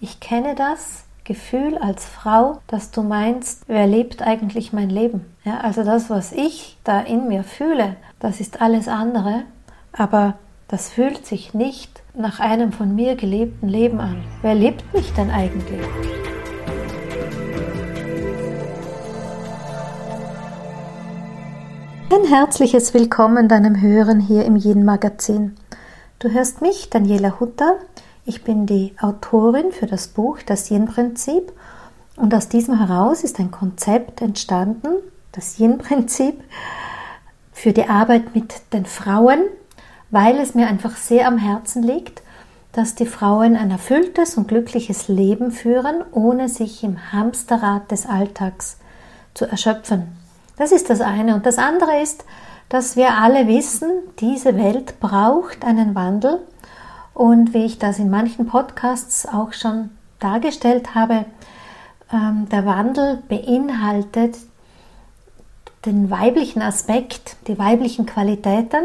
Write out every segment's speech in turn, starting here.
ich kenne das Gefühl als Frau, dass du meinst, wer lebt eigentlich mein Leben? Ja, also das, was ich da in mir fühle, das ist alles andere, aber das fühlt sich nicht nach einem von mir gelebten Leben an. Wer lebt mich denn eigentlich? Ein herzliches Willkommen deinem Hören hier im Yin Magazin. Du hörst mich, Daniela Hutter. Ich bin die Autorin für das Buch Das Yin-Prinzip und aus diesem heraus ist ein Konzept entstanden, das Yin-Prinzip, für die Arbeit mit den Frauen, weil es mir einfach sehr am Herzen liegt, dass die Frauen ein erfülltes und glückliches Leben führen, ohne sich im Hamsterrad des Alltags zu erschöpfen. Das ist das eine. Und das andere ist, dass wir alle wissen, diese Welt braucht einen Wandel. Und wie ich das in manchen Podcasts auch schon dargestellt habe, ähm, der Wandel beinhaltet den weiblichen Aspekt, die weiblichen Qualitäten.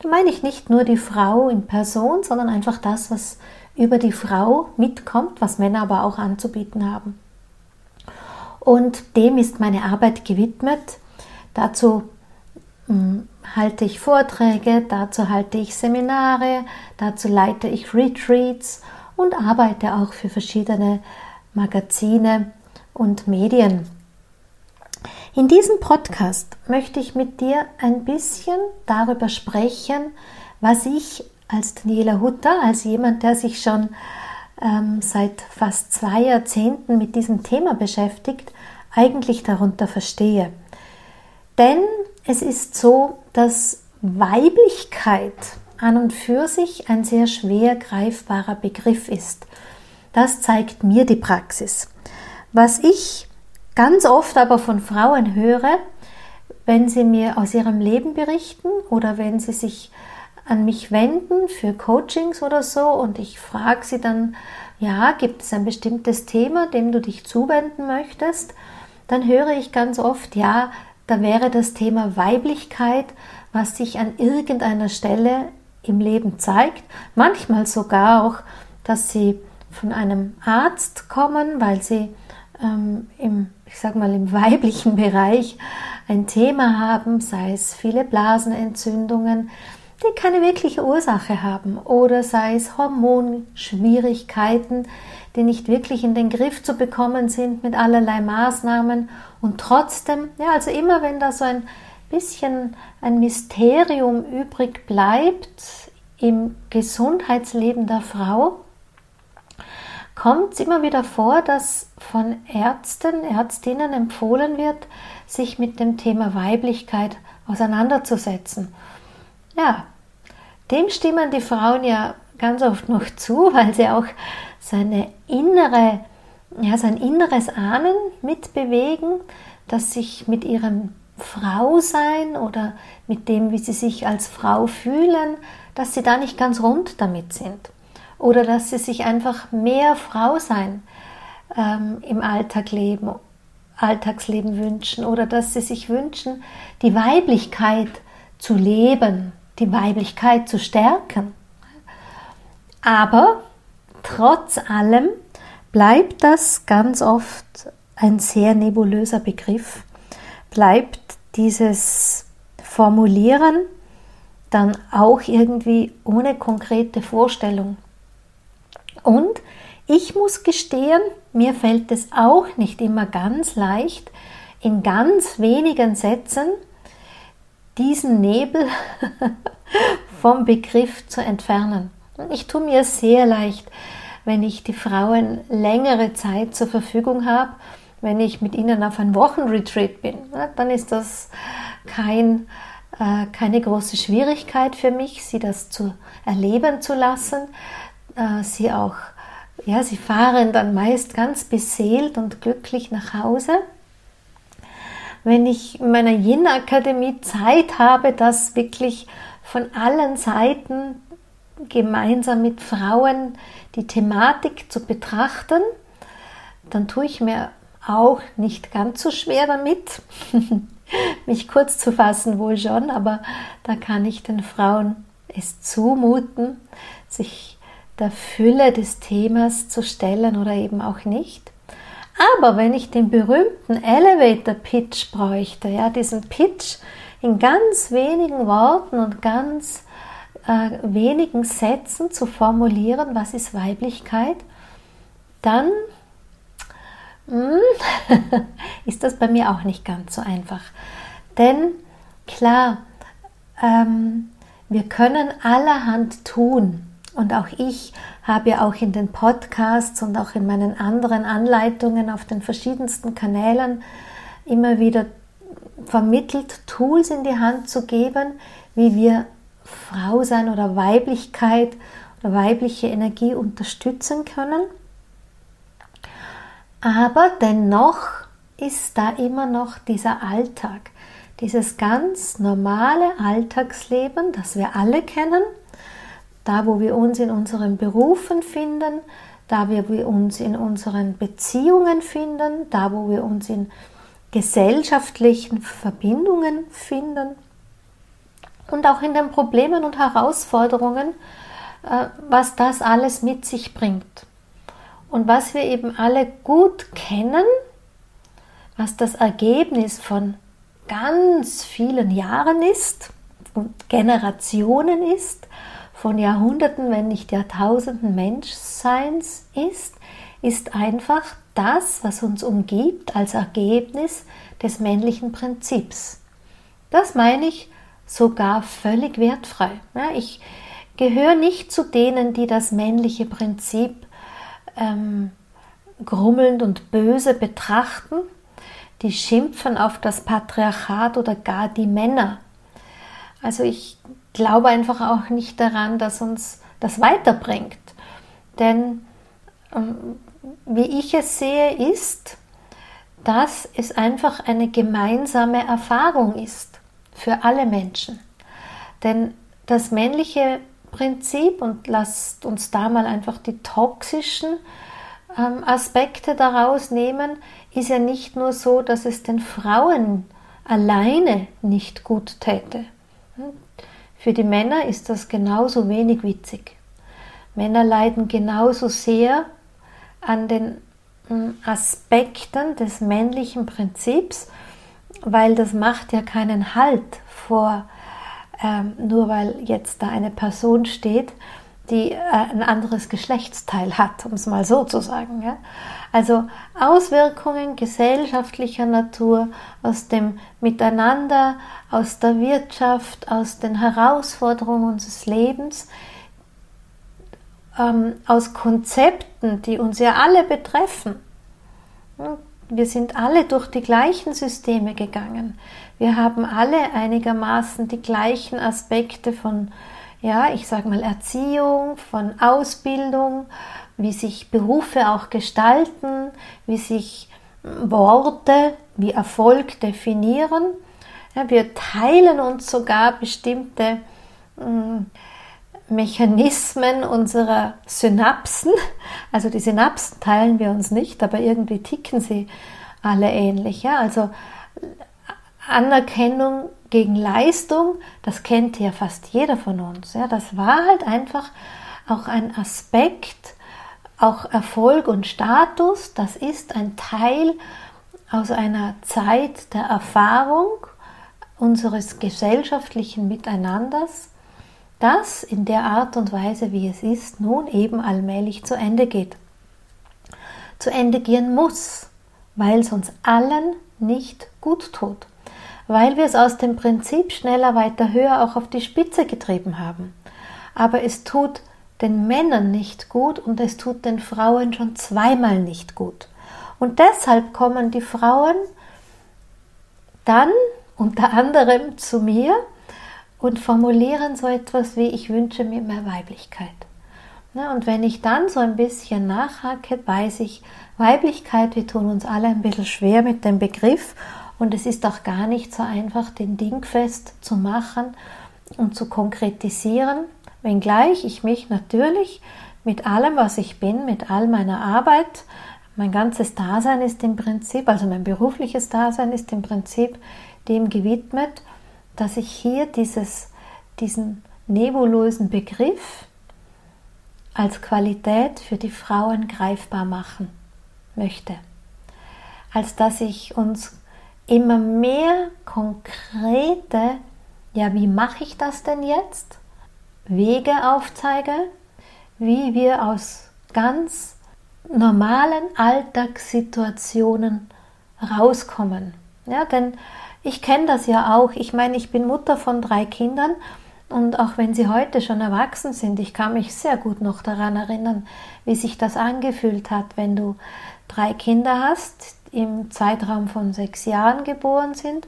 Da meine ich nicht nur die Frau in Person, sondern einfach das, was über die Frau mitkommt, was Männer aber auch anzubieten haben. Und dem ist meine Arbeit gewidmet. Dazu halte ich Vorträge, dazu halte ich Seminare, dazu leite ich Retreats und arbeite auch für verschiedene Magazine und Medien. In diesem Podcast möchte ich mit dir ein bisschen darüber sprechen, was ich als Daniela Hutter, als jemand, der sich schon ähm, seit fast zwei Jahrzehnten mit diesem Thema beschäftigt, eigentlich darunter verstehe. Denn es ist so, dass Weiblichkeit an und für sich ein sehr schwer greifbarer Begriff ist. Das zeigt mir die Praxis. Was ich ganz oft aber von Frauen höre, wenn sie mir aus ihrem Leben berichten oder wenn sie sich an mich wenden für Coachings oder so und ich frage sie dann, ja, gibt es ein bestimmtes Thema, dem du dich zuwenden möchtest? Dann höre ich ganz oft, ja, da wäre das Thema Weiblichkeit, was sich an irgendeiner Stelle im Leben zeigt. Manchmal sogar auch, dass sie von einem Arzt kommen, weil sie ähm, im, ich sag mal, im weiblichen Bereich ein Thema haben, sei es viele Blasenentzündungen, die keine wirkliche Ursache haben, oder sei es Hormonschwierigkeiten, die nicht wirklich in den Griff zu bekommen sind mit allerlei Maßnahmen und trotzdem, ja, also immer wenn da so ein bisschen ein Mysterium übrig bleibt im Gesundheitsleben der Frau, kommt es immer wieder vor, dass von Ärzten, Ärztinnen empfohlen wird, sich mit dem Thema Weiblichkeit auseinanderzusetzen. Ja, dem stimmen die Frauen ja ganz oft noch zu, weil sie auch seine innere ja, sein inneres Ahnen mitbewegen, das sich mit ihrem Frausein oder mit dem, wie sie sich als Frau fühlen, dass sie da nicht ganz rund damit sind. Oder dass sie sich einfach mehr Frausein ähm, im Alltag leben, Alltagsleben wünschen. Oder dass sie sich wünschen, die Weiblichkeit zu leben, die Weiblichkeit zu stärken. Aber trotz allem bleibt das ganz oft ein sehr nebulöser Begriff, bleibt dieses Formulieren dann auch irgendwie ohne konkrete Vorstellung. Und ich muss gestehen, mir fällt es auch nicht immer ganz leicht, in ganz wenigen Sätzen diesen Nebel vom Begriff zu entfernen. Ich tue mir sehr leicht, wenn ich die Frauen längere Zeit zur Verfügung habe, wenn ich mit ihnen auf ein Wochenretreat bin, dann ist das kein, äh, keine große Schwierigkeit für mich, sie das zu erleben zu lassen. Äh, sie auch, ja, sie fahren dann meist ganz beseelt und glücklich nach Hause. Wenn ich in meiner Yin-Akademie Zeit habe, das wirklich von allen Seiten gemeinsam mit Frauen die Thematik zu betrachten, dann tue ich mir auch nicht ganz so schwer damit, mich kurz zu fassen wohl schon, aber da kann ich den Frauen es zumuten, sich der Fülle des Themas zu stellen oder eben auch nicht. Aber wenn ich den berühmten Elevator Pitch bräuchte, ja, diesen Pitch in ganz wenigen Worten und ganz äh, wenigen Sätzen zu formulieren, was ist Weiblichkeit, dann hm, ist das bei mir auch nicht ganz so einfach. Denn klar, ähm, wir können allerhand tun. Und auch ich habe ja auch in den Podcasts und auch in meinen anderen Anleitungen auf den verschiedensten Kanälen immer wieder vermittelt, Tools in die Hand zu geben, wie wir Frau sein oder Weiblichkeit oder weibliche Energie unterstützen können. Aber dennoch ist da immer noch dieser Alltag, dieses ganz normale Alltagsleben, das wir alle kennen, da wo wir uns in unseren Berufen finden, da wo wir uns in unseren Beziehungen finden, da wo wir uns in gesellschaftlichen Verbindungen finden und auch in den Problemen und Herausforderungen, äh, was das alles mit sich bringt. Und was wir eben alle gut kennen, was das Ergebnis von ganz vielen Jahren ist, von Generationen ist, von Jahrhunderten, wenn nicht Jahrtausenden Menschseins ist, ist einfach das, was uns umgibt, als Ergebnis des männlichen Prinzips. Das meine ich sogar völlig wertfrei. Ja, ich gehöre nicht zu denen, die das männliche Prinzip ähm, grummelnd und böse betrachten, die schimpfen auf das Patriarchat oder gar die Männer. Also ich glaube einfach auch nicht daran, dass uns das weiterbringt. Denn ähm, wie ich es sehe, ist, dass es einfach eine gemeinsame Erfahrung ist für alle Menschen. Denn das männliche Prinzip, und lasst uns da mal einfach die toxischen ähm, Aspekte daraus nehmen, ist ja nicht nur so, dass es den Frauen alleine nicht gut täte. Für die Männer ist das genauso wenig witzig. Männer leiden genauso sehr an den hm, Aspekten des männlichen Prinzips, weil das macht ja keinen Halt vor, ähm, nur weil jetzt da eine Person steht, die äh, ein anderes Geschlechtsteil hat, um es mal so zu sagen. Ja? Also Auswirkungen gesellschaftlicher Natur aus dem Miteinander, aus der Wirtschaft, aus den Herausforderungen unseres Lebens, ähm, aus Konzepten, die uns ja alle betreffen. Wir sind alle durch die gleichen Systeme gegangen. Wir haben alle einigermaßen die gleichen Aspekte von ja, ich sage mal Erziehung, von Ausbildung, wie sich Berufe auch gestalten, wie sich Worte wie Erfolg definieren. Ja, wir teilen uns sogar bestimmte äh, Mechanismen unserer Synapsen. Also die Synapsen teilen wir uns nicht, aber irgendwie ticken sie alle ähnlich. Ja? Also Anerkennung gegen Leistung, das kennt ja fast jeder von uns. Ja, das war halt einfach auch ein Aspekt, auch Erfolg und Status, das ist ein Teil aus einer Zeit der Erfahrung unseres gesellschaftlichen Miteinanders, das in der Art und Weise, wie es ist, nun eben allmählich zu Ende geht. Zu Ende gehen muss, weil es uns allen nicht gut tut weil wir es aus dem Prinzip schneller, weiter, höher auch auf die Spitze getrieben haben. Aber es tut den Männern nicht gut und es tut den Frauen schon zweimal nicht gut. Und deshalb kommen die Frauen dann unter anderem zu mir und formulieren so etwas wie ich wünsche mir mehr Weiblichkeit. und wenn ich dann so ein bisschen nachhake, weiß ich, Weiblichkeit, wir tun uns alle ein bisschen schwer mit dem Begriff. Und es ist auch gar nicht so einfach, den Dingfest zu machen und zu konkretisieren, wenngleich ich mich natürlich mit allem, was ich bin, mit all meiner Arbeit, mein ganzes Dasein ist im Prinzip, also mein berufliches Dasein ist im Prinzip dem gewidmet, dass ich hier dieses, diesen nebulösen Begriff als Qualität für die Frauen greifbar machen möchte. Als dass ich uns immer mehr konkrete, ja, wie mache ich das denn jetzt? Wege aufzeige, wie wir aus ganz normalen Alltagssituationen rauskommen. Ja, denn ich kenne das ja auch. Ich meine, ich bin Mutter von drei Kindern und auch wenn sie heute schon erwachsen sind, ich kann mich sehr gut noch daran erinnern, wie sich das angefühlt hat, wenn du drei Kinder hast, im Zeitraum von sechs Jahren geboren sind,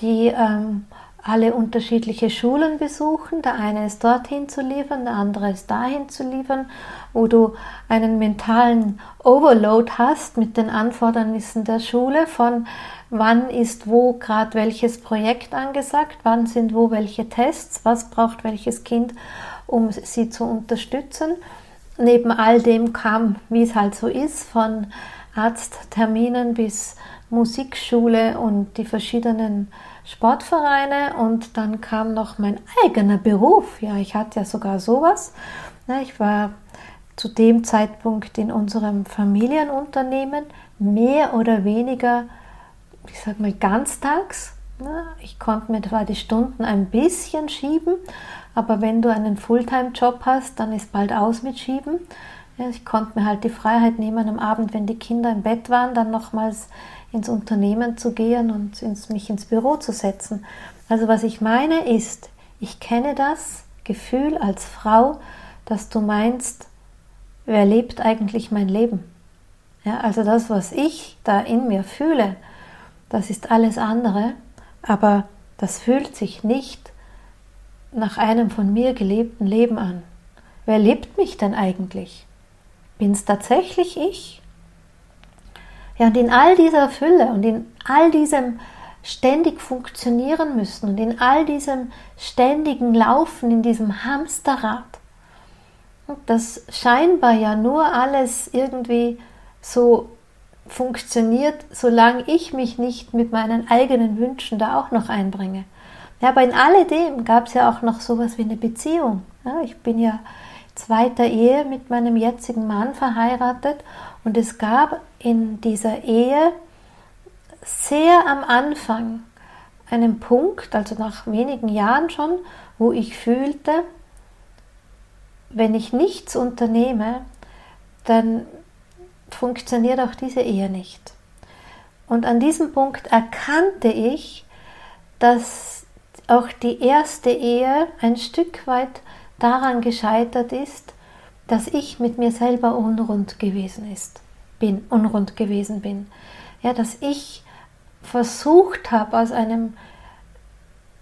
die ähm, alle unterschiedliche Schulen besuchen. Der eine ist dorthin zu liefern, der andere ist dahin zu liefern, wo du einen mentalen Overload hast mit den Anfordernissen der Schule von wann ist wo gerade welches Projekt angesagt, wann sind wo welche Tests, was braucht welches Kind, um sie zu unterstützen. Neben all dem kam, wie es halt so ist, von Arztterminen bis Musikschule und die verschiedenen Sportvereine und dann kam noch mein eigener Beruf. Ja, ich hatte ja sogar sowas. Ich war zu dem Zeitpunkt in unserem Familienunternehmen mehr oder weniger, ich sag mal, ganztags. Ich konnte mir zwar die Stunden ein bisschen schieben, aber wenn du einen Fulltime-Job hast, dann ist bald aus mit Schieben. Ich konnte mir halt die Freiheit nehmen, am Abend, wenn die Kinder im Bett waren, dann nochmals ins Unternehmen zu gehen und ins, mich ins Büro zu setzen. Also was ich meine ist, ich kenne das Gefühl als Frau, dass du meinst, wer lebt eigentlich mein Leben? Ja, also das, was ich da in mir fühle, das ist alles andere, aber das fühlt sich nicht nach einem von mir gelebten Leben an. Wer lebt mich denn eigentlich? Bin es tatsächlich ich? Ja, und in all dieser Fülle und in all diesem ständig funktionieren müssen und in all diesem ständigen Laufen, in diesem Hamsterrad, das scheinbar ja nur alles irgendwie so funktioniert, solange ich mich nicht mit meinen eigenen Wünschen da auch noch einbringe. Ja, aber in alledem gab es ja auch noch sowas wie eine Beziehung. Ja, ich bin ja zweiter Ehe mit meinem jetzigen Mann verheiratet und es gab in dieser Ehe sehr am Anfang einen Punkt, also nach wenigen Jahren schon, wo ich fühlte, wenn ich nichts unternehme, dann funktioniert auch diese Ehe nicht. Und an diesem Punkt erkannte ich, dass auch die erste Ehe ein Stück weit daran gescheitert ist, dass ich mit mir selber unrund gewesen ist, bin, unrund gewesen bin. Ja, dass ich versucht habe, aus einem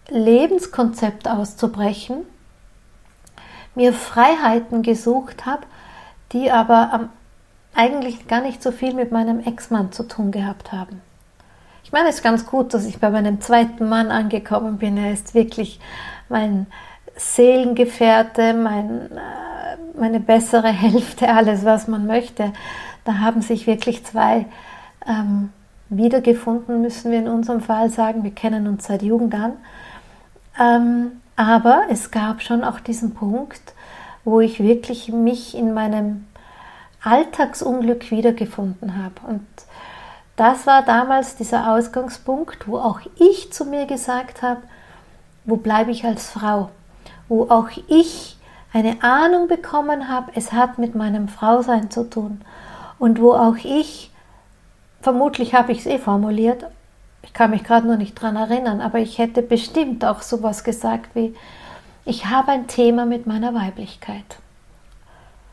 Lebenskonzept auszubrechen, mir Freiheiten gesucht habe, die aber eigentlich gar nicht so viel mit meinem Ex-Mann zu tun gehabt haben. Ich meine, es ist ganz gut, dass ich bei meinem zweiten Mann angekommen bin. Er ist wirklich mein Seelengefährte, mein, äh, meine bessere Hälfte, alles, was man möchte. Da haben sich wirklich zwei ähm, wiedergefunden, müssen wir in unserem Fall sagen. Wir kennen uns seit Jugend an. Ähm, aber es gab schon auch diesen Punkt, wo ich wirklich mich in meinem Alltagsunglück wiedergefunden habe. Und das war damals dieser Ausgangspunkt, wo auch ich zu mir gesagt habe, wo bleibe ich als Frau? wo auch ich eine Ahnung bekommen habe, es hat mit meinem Frausein zu tun. Und wo auch ich, vermutlich habe ich es eh formuliert, ich kann mich gerade noch nicht dran erinnern, aber ich hätte bestimmt auch sowas gesagt wie, ich habe ein Thema mit meiner Weiblichkeit.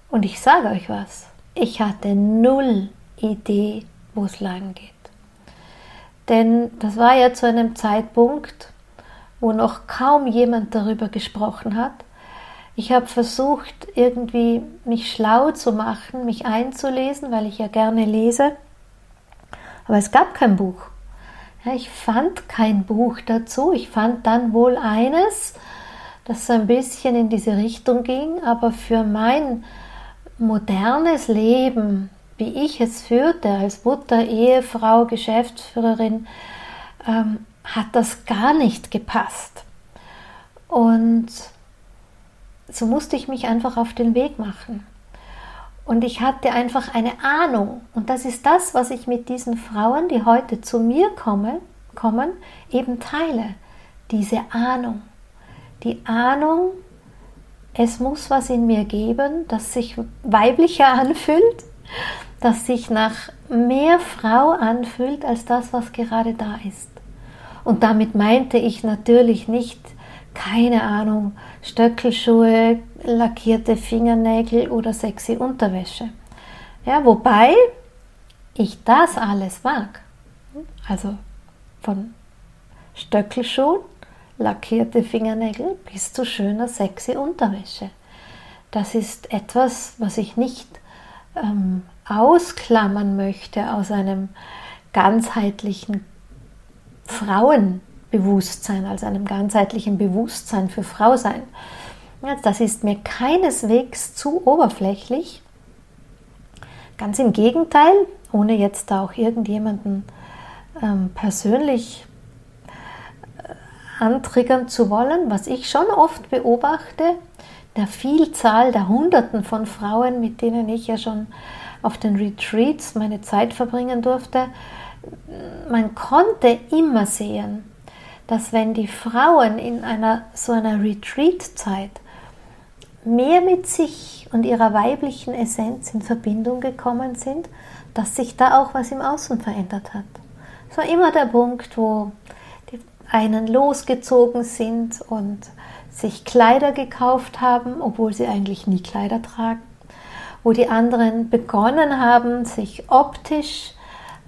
Und ich sage euch was, ich hatte null Idee, wo es lang geht. Denn das war ja zu einem Zeitpunkt, wo noch kaum jemand darüber gesprochen hat. Ich habe versucht, irgendwie mich schlau zu machen, mich einzulesen, weil ich ja gerne lese. Aber es gab kein Buch. Ja, ich fand kein Buch dazu. Ich fand dann wohl eines, das so ein bisschen in diese Richtung ging, aber für mein modernes Leben, wie ich es führte, als Mutter, Ehefrau, Geschäftsführerin, ähm, hat das gar nicht gepasst. Und so musste ich mich einfach auf den Weg machen. Und ich hatte einfach eine Ahnung. Und das ist das, was ich mit diesen Frauen, die heute zu mir komme, kommen, eben teile. Diese Ahnung. Die Ahnung, es muss was in mir geben, das sich weiblicher anfühlt, das sich nach mehr Frau anfühlt als das, was gerade da ist. Und damit meinte ich natürlich nicht, keine Ahnung, Stöckelschuhe, lackierte Fingernägel oder sexy Unterwäsche. Ja, wobei ich das alles mag. Also von Stöckelschuhen, lackierte Fingernägel bis zu schöner sexy Unterwäsche. Das ist etwas, was ich nicht ähm, ausklammern möchte aus einem ganzheitlichen Frauenbewusstsein, also einem ganzheitlichen Bewusstsein für Frausein. Das ist mir keineswegs zu oberflächlich. Ganz im Gegenteil, ohne jetzt da auch irgendjemanden ähm, persönlich antriggern zu wollen, was ich schon oft beobachte, der Vielzahl der Hunderten von Frauen, mit denen ich ja schon auf den Retreats meine Zeit verbringen durfte, man konnte immer sehen, dass wenn die Frauen in einer so einer Retreat-Zeit mehr mit sich und ihrer weiblichen Essenz in Verbindung gekommen sind, dass sich da auch was im Außen verändert hat. Es war immer der Punkt, wo einen losgezogen sind und sich Kleider gekauft haben, obwohl sie eigentlich nie Kleider tragen, wo die anderen begonnen haben, sich optisch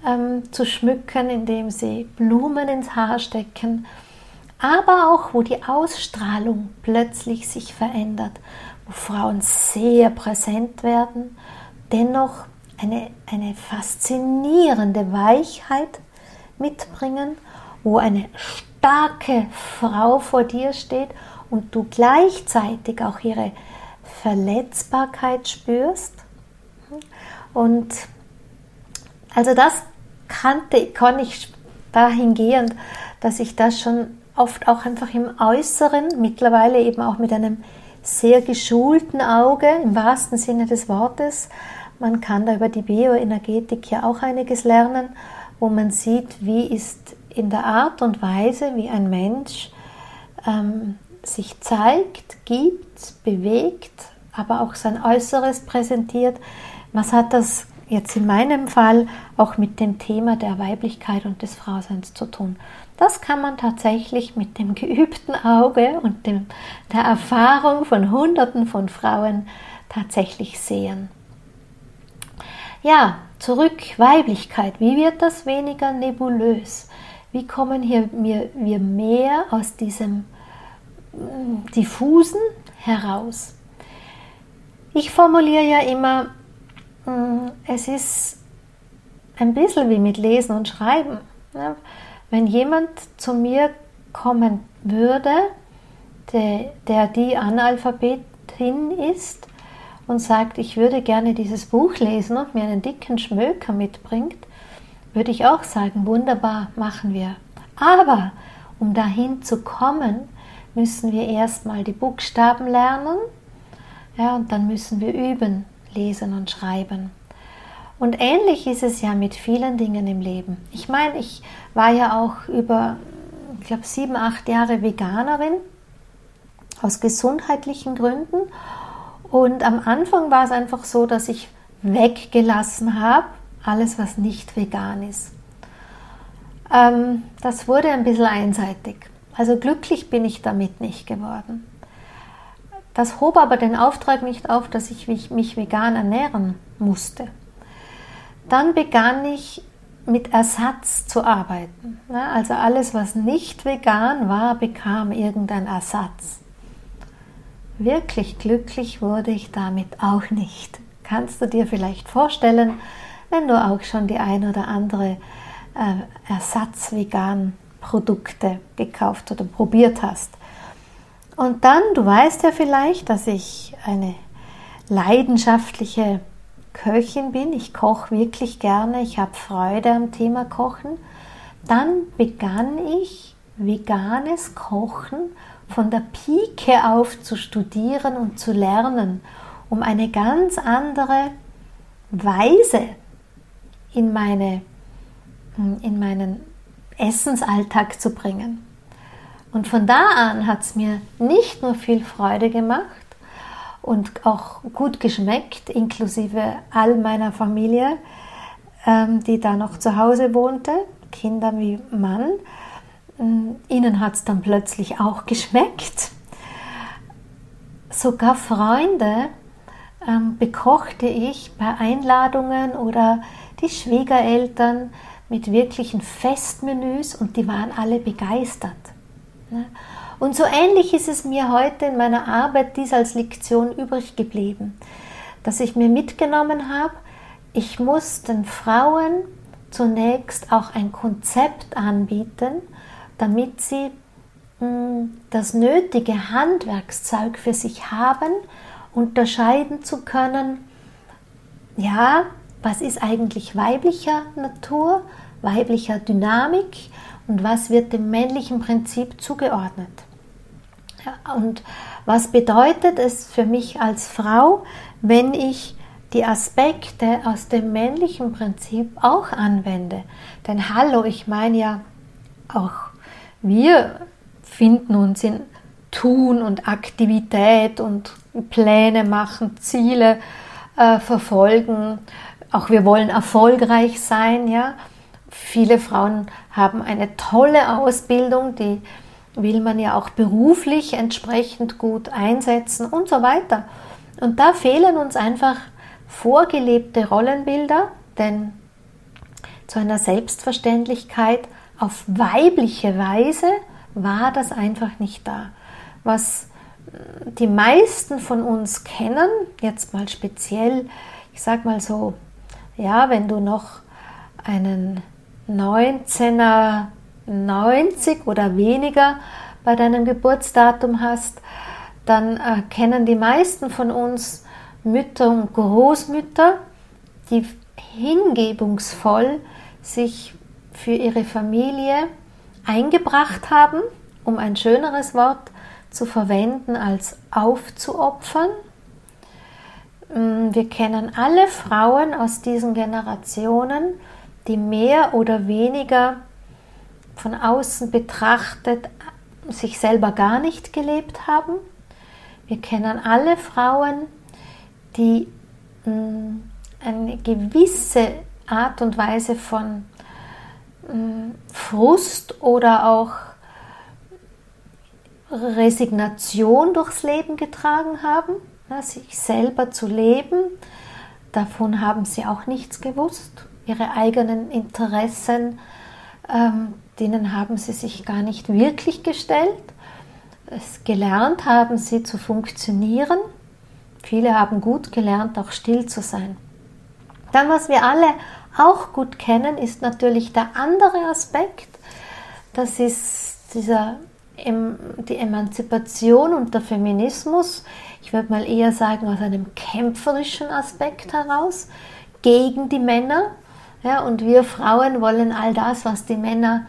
ähm, zu schmücken, indem sie Blumen ins Haar stecken, aber auch wo die Ausstrahlung plötzlich sich verändert, wo Frauen sehr präsent werden, dennoch eine, eine faszinierende Weichheit mitbringen, wo eine starke Frau vor dir steht und du gleichzeitig auch ihre Verletzbarkeit spürst. Und also das kannte, kann ich dahingehend, dass ich das schon oft auch einfach im Äußeren, mittlerweile eben auch mit einem sehr geschulten Auge, im wahrsten Sinne des Wortes, man kann da über die Bioenergetik ja auch einiges lernen, wo man sieht, wie ist in der Art und Weise, wie ein Mensch ähm, sich zeigt, gibt, bewegt, aber auch sein Äußeres präsentiert, was hat das jetzt in meinem Fall auch mit dem Thema der Weiblichkeit und des Frauseins zu tun. Das kann man tatsächlich mit dem geübten Auge und dem, der Erfahrung von Hunderten von Frauen tatsächlich sehen. Ja, zurück Weiblichkeit. Wie wird das weniger nebulös? Wie kommen hier wir, wir mehr aus diesem mm, diffusen heraus? Ich formuliere ja immer, Mm, es ist ein bisschen wie mit Lesen und Schreiben. Wenn jemand zu mir kommen würde, der, der die Analphabetin ist und sagt, ich würde gerne dieses Buch lesen und mir einen dicken Schmöker mitbringt, würde ich auch sagen, wunderbar, machen wir. Aber um dahin zu kommen, müssen wir erstmal die Buchstaben lernen ja, und dann müssen wir üben. Lesen und Schreiben. Und ähnlich ist es ja mit vielen Dingen im Leben. Ich meine, ich war ja auch über, ich glaube, sieben, acht Jahre Veganerin aus gesundheitlichen Gründen. Und am Anfang war es einfach so, dass ich weggelassen habe, alles, was nicht vegan ist. Ähm, das wurde ein bisschen einseitig. Also glücklich bin ich damit nicht geworden. Das hob aber den Auftrag nicht auf, dass ich mich vegan ernähren musste. Dann begann ich mit Ersatz zu arbeiten. Also alles, was nicht vegan war, bekam irgendeinen Ersatz. Wirklich glücklich wurde ich damit auch nicht. Kannst du dir vielleicht vorstellen, wenn du auch schon die ein oder andere äh, Ersatz-Vegan-Produkte gekauft oder probiert hast. Und dann, du weißt ja vielleicht, dass ich eine leidenschaftliche Köchin bin. Ich koche wirklich gerne. Ich habe Freude am Thema Kochen. Dann begann ich veganes Kochen von der Pike auf zu studieren und zu lernen, um eine ganz andere Weise in, meine, in meinen Essensalltag zu bringen. Und von da an hat es mir nicht nur viel Freude gemacht und auch gut geschmeckt, inklusive all meiner Familie, ähm, die da noch zu Hause wohnte, Kinder wie Mann. Ähm, ihnen hat es dann plötzlich auch geschmeckt. Sogar Freunde ähm, bekochte ich bei Einladungen oder die Schwiegereltern mit wirklichen Festmenüs und die waren alle begeistert. Ne? Und so ähnlich ist es mir heute in meiner Arbeit dies als Lektion übrig geblieben, dass ich mir mitgenommen habe, ich muss den Frauen zunächst auch ein Konzept anbieten, damit sie hm, das nötige Handwerkszeug für sich haben, unterscheiden zu können, ja, was ist eigentlich weiblicher Natur, weiblicher Dynamik und was wird dem männlichen Prinzip zugeordnet. Ja, und was bedeutet es für mich als Frau, wenn ich die Aspekte aus dem männlichen Prinzip auch anwende? Denn hallo, ich meine ja, auch wir finden uns in Tun und Aktivität und Pläne machen, Ziele äh, verfolgen. Auch wir wollen erfolgreich sein, ja. Viele Frauen haben eine tolle Ausbildung, die will man ja auch beruflich entsprechend gut einsetzen und so weiter. Und da fehlen uns einfach vorgelebte Rollenbilder, denn zu einer Selbstverständlichkeit auf weibliche Weise war das einfach nicht da. Was die meisten von uns kennen, jetzt mal speziell, ich sag mal so, ja, wenn du noch einen 19er 90 oder weniger bei deinem Geburtsdatum hast, dann äh, kennen die meisten von uns Mütter und Großmütter, die hingebungsvoll sich für ihre Familie eingebracht haben, um ein schöneres Wort zu verwenden als aufzuopfern. Mm, wir kennen alle Frauen aus diesen Generationen, die mehr oder weniger von außen betrachtet sich selber gar nicht gelebt haben. Wir kennen alle Frauen, die mm, eine gewisse Art und Weise von mm, Frust oder auch Resignation durchs Leben getragen haben, sich selber zu leben. Davon haben sie auch nichts gewusst. Ihre eigenen Interessen, ähm, denen haben sie sich gar nicht wirklich gestellt. Es gelernt haben sie zu funktionieren. Viele haben gut gelernt, auch still zu sein. Dann, was wir alle auch gut kennen, ist natürlich der andere Aspekt. Das ist dieser, die Emanzipation und der Feminismus. Ich würde mal eher sagen, aus einem kämpferischen Aspekt heraus gegen die Männer. Ja, und wir Frauen wollen all das, was die Männer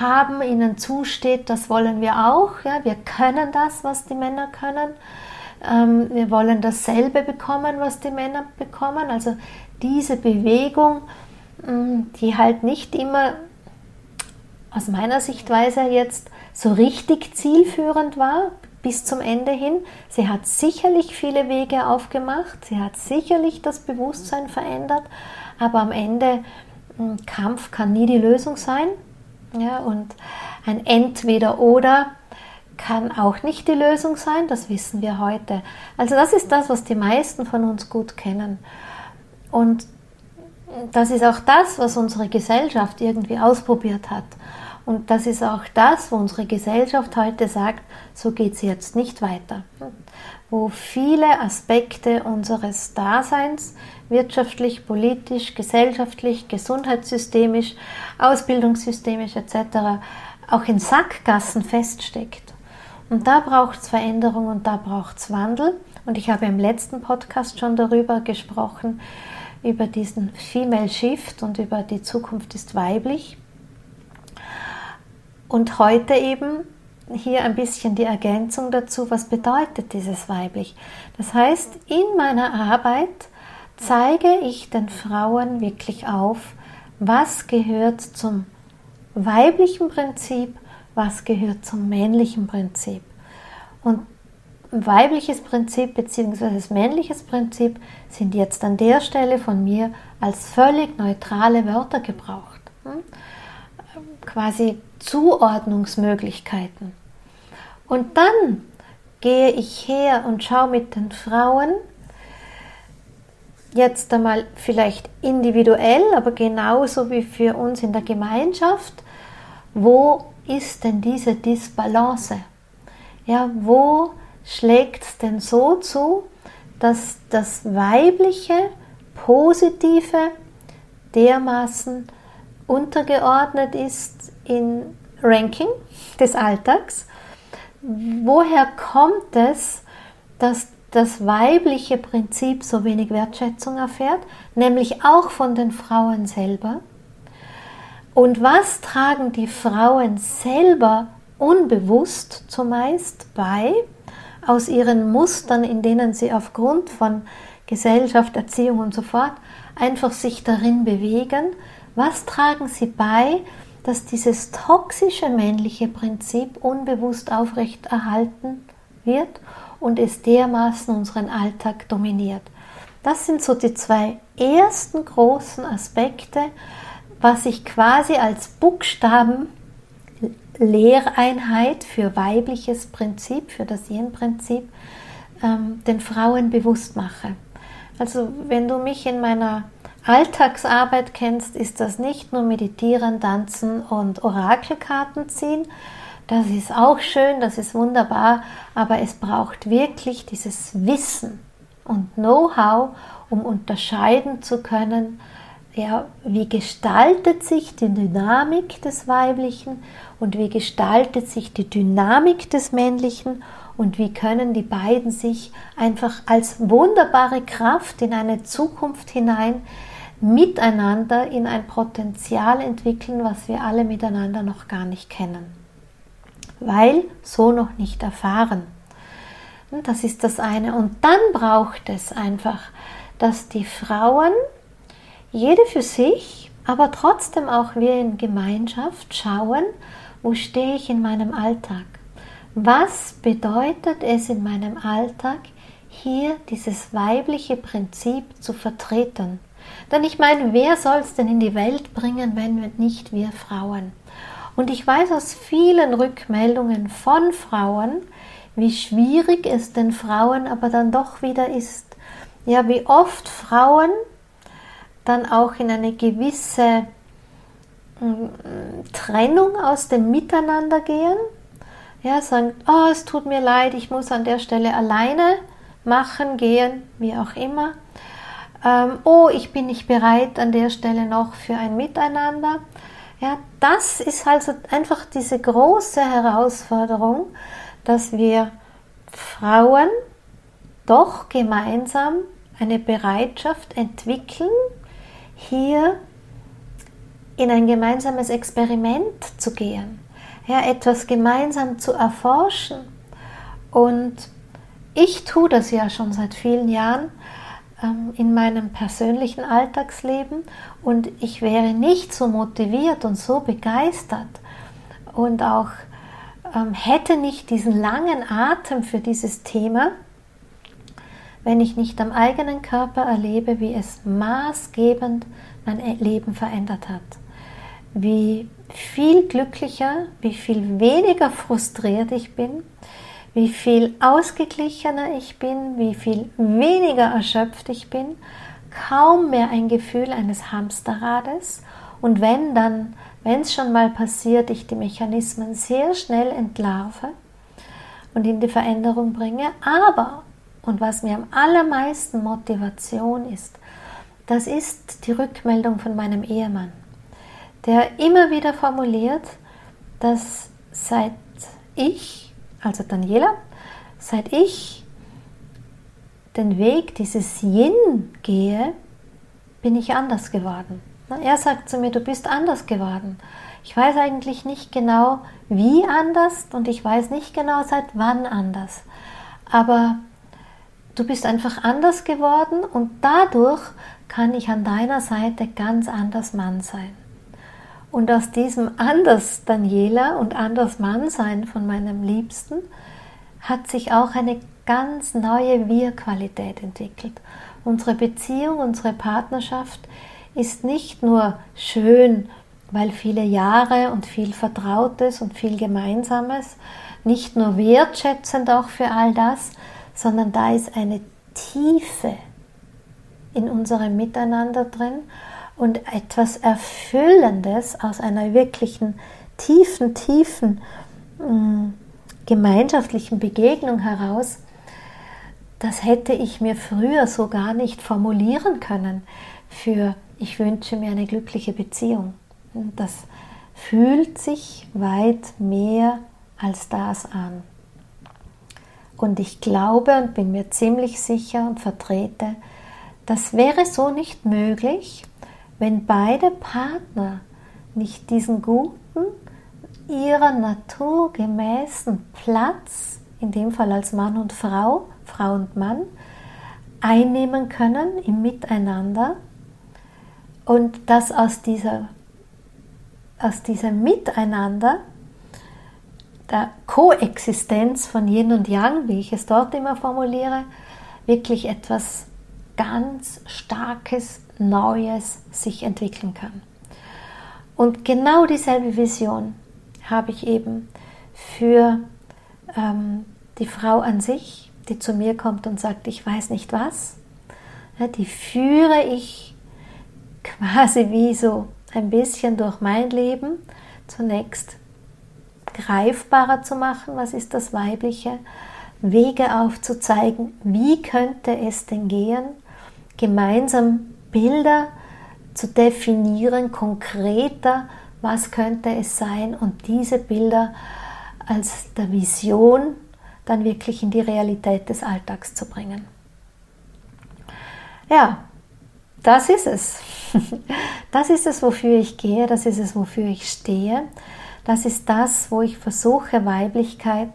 haben, ihnen zusteht, das wollen wir auch. Ja? Wir können das, was die Männer können. Ähm, wir wollen dasselbe bekommen, was die Männer bekommen. Also diese Bewegung, mm, die halt nicht immer aus meiner Sichtweise jetzt so richtig zielführend war bis zum Ende hin. Sie hat sicherlich viele Wege aufgemacht, sie hat sicherlich das Bewusstsein verändert, aber am Ende mm, Kampf kann nie die Lösung sein. Ja, und ein Entweder-Oder kann auch nicht die Lösung sein, das wissen wir heute. Also das ist das, was die meisten von uns gut kennen. Und das ist auch das, was unsere Gesellschaft irgendwie ausprobiert hat. Und das ist auch das, wo unsere Gesellschaft heute sagt, so geht es jetzt nicht weiter. Wo viele Aspekte unseres Daseins wirtschaftlich, politisch, gesellschaftlich, gesundheitssystemisch, ausbildungssystemisch etc. auch in Sackgassen feststeckt. Und da braucht es Veränderung und da braucht es Wandel. Und ich habe im letzten Podcast schon darüber gesprochen, über diesen Female Shift und über die Zukunft ist weiblich. Und heute eben hier ein bisschen die Ergänzung dazu, was bedeutet dieses weiblich. Das heißt, in meiner Arbeit zeige ich den Frauen wirklich auf, was gehört zum weiblichen Prinzip, was gehört zum männlichen Prinzip. Und weibliches Prinzip bzw. männliches Prinzip sind jetzt an der Stelle von mir als völlig neutrale Wörter gebraucht. Quasi Zuordnungsmöglichkeiten. Und dann gehe ich her und schaue mit den Frauen, jetzt einmal vielleicht individuell, aber genauso wie für uns in der Gemeinschaft, wo ist denn diese Disbalance? Ja, wo schlägt es denn so zu, dass das weibliche, positive dermaßen untergeordnet ist in Ranking des Alltags? Woher kommt es, dass das weibliche Prinzip so wenig Wertschätzung erfährt, nämlich auch von den Frauen selber? Und was tragen die Frauen selber unbewusst zumeist bei aus ihren Mustern, in denen sie aufgrund von Gesellschaft, Erziehung und so fort einfach sich darin bewegen? Was tragen sie bei, dass dieses toxische männliche Prinzip unbewusst aufrechterhalten wird und es dermaßen unseren Alltag dominiert? Das sind so die zwei ersten großen Aspekte, was ich quasi als Buchstabenlehreinheit für weibliches Prinzip, für das Yin-Prinzip, ähm, den Frauen bewusst mache. Also wenn du mich in meiner Alltagsarbeit kennst, ist das nicht nur Meditieren, Tanzen und Orakelkarten ziehen. Das ist auch schön, das ist wunderbar, aber es braucht wirklich dieses Wissen und Know-how, um unterscheiden zu können, ja, wie gestaltet sich die Dynamik des Weiblichen und wie gestaltet sich die Dynamik des Männlichen und wie können die beiden sich einfach als wunderbare Kraft in eine Zukunft hinein miteinander in ein Potenzial entwickeln, was wir alle miteinander noch gar nicht kennen, weil so noch nicht erfahren. Das ist das eine. Und dann braucht es einfach, dass die Frauen jede für sich, aber trotzdem auch wir in Gemeinschaft schauen, wo stehe ich in meinem Alltag? Was bedeutet es in meinem Alltag, hier dieses weibliche Prinzip zu vertreten? Denn ich meine, wer soll es denn in die Welt bringen, wenn nicht wir Frauen? Und ich weiß aus vielen Rückmeldungen von Frauen, wie schwierig es den Frauen aber dann doch wieder ist. Ja, wie oft Frauen dann auch in eine gewisse mm, Trennung aus dem Miteinander gehen. Ja, sagen, oh, es tut mir leid, ich muss an der Stelle alleine machen, gehen, wie auch immer. Ähm, oh, ich bin nicht bereit an der Stelle noch für ein Miteinander. Ja, das ist also einfach diese große Herausforderung, dass wir Frauen doch gemeinsam eine Bereitschaft entwickeln, hier in ein gemeinsames Experiment zu gehen, ja, etwas gemeinsam zu erforschen. Und ich tue das ja schon seit vielen Jahren in meinem persönlichen Alltagsleben und ich wäre nicht so motiviert und so begeistert und auch ähm, hätte nicht diesen langen Atem für dieses Thema, wenn ich nicht am eigenen Körper erlebe, wie es maßgebend mein Leben verändert hat. Wie viel glücklicher, wie viel weniger frustriert ich bin, wie viel ausgeglichener ich bin, wie viel weniger erschöpft ich bin, kaum mehr ein Gefühl eines Hamsterrades. Und wenn dann, wenn es schon mal passiert, ich die Mechanismen sehr schnell entlarve und in die Veränderung bringe, aber und was mir am allermeisten Motivation ist, das ist die Rückmeldung von meinem Ehemann, der immer wieder formuliert, dass seit ich, also Daniela, seit ich den Weg dieses Yin gehe, bin ich anders geworden. Er sagt zu mir, du bist anders geworden. Ich weiß eigentlich nicht genau, wie anders und ich weiß nicht genau, seit wann anders. Aber du bist einfach anders geworden und dadurch kann ich an deiner Seite ganz anders Mann sein. Und aus diesem anders Daniela und anders Mann sein von meinem Liebsten hat sich auch eine ganz neue Wir-Qualität entwickelt. Unsere Beziehung, unsere Partnerschaft ist nicht nur schön, weil viele Jahre und viel Vertrautes und viel Gemeinsames, nicht nur wertschätzend auch für all das, sondern da ist eine Tiefe in unserem Miteinander drin und etwas Erfüllendes aus einer wirklichen tiefen, tiefen mh, mm, gemeinschaftlichen Begegnung heraus, das hätte ich mir früher so gar nicht formulieren können für ich wünsche mir eine glückliche Beziehung. Das fühlt sich weit mehr als das an. Und ich glaube und bin mir ziemlich sicher und vertrete, das wäre so nicht möglich, wenn beide Partner nicht diesen guten, ihrer naturgemäßen Platz, in dem Fall als Mann und Frau, Frau und Mann, einnehmen können im Miteinander und dass aus dieser, aus diesem Miteinander, der Koexistenz von Yin und Yang, wie ich es dort immer formuliere, wirklich etwas ganz Starkes, Neues sich entwickeln kann. Und genau dieselbe Vision habe ich eben für ähm, die Frau an sich, die zu mir kommt und sagt, ich weiß nicht was. Ja, die führe ich quasi wie so ein bisschen durch mein Leben zunächst greifbarer zu machen, was ist das Weibliche, Wege aufzuzeigen, wie könnte es denn gehen, gemeinsam Bilder zu definieren, konkreter, was könnte es sein und diese Bilder als der Vision dann wirklich in die Realität des Alltags zu bringen. Ja, das ist es. Das ist es, wofür ich gehe, das ist es, wofür ich stehe. Das ist das, wo ich versuche, Weiblichkeit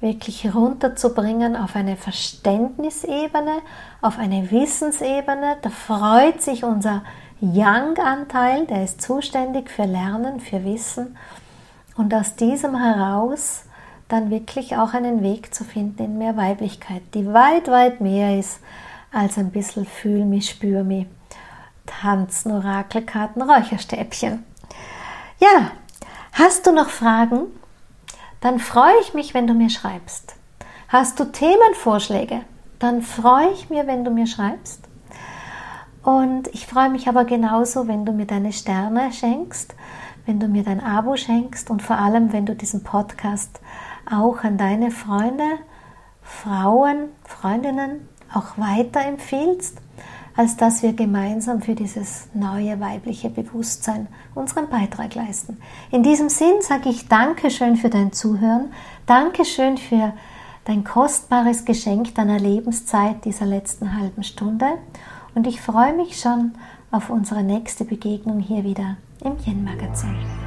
wirklich runterzubringen auf eine Verständnisebene, auf eine Wissensebene. Da freut sich unser Young-Anteil, der ist zuständig für Lernen, für Wissen. Und aus diesem heraus dann wirklich auch einen Weg zu finden in mehr Weiblichkeit, die weit, weit mehr ist als ein bisschen Fühl mich, spür mich. Tanzen, Orakelkarten, Räucherstäbchen. Ja, hast du noch Fragen? Dann freue ich mich, wenn du mir schreibst. Hast du Themenvorschläge? Dann freue ich mich, wenn du mir schreibst. Und ich freue mich aber genauso, wenn du mir deine Sterne schenkst, wenn du mir dein Abo schenkst und vor allem, wenn du diesen Podcast auch an deine Freunde, Frauen, Freundinnen auch weiterempfiehlst als dass wir gemeinsam für dieses neue weibliche Bewusstsein unseren Beitrag leisten. In diesem Sinn sage ich Dankeschön für dein Zuhören, Dankeschön für dein kostbares Geschenk deiner Lebenszeit dieser letzten halben Stunde und ich freue mich schon auf unsere nächste Begegnung hier wieder im Yen Magazin.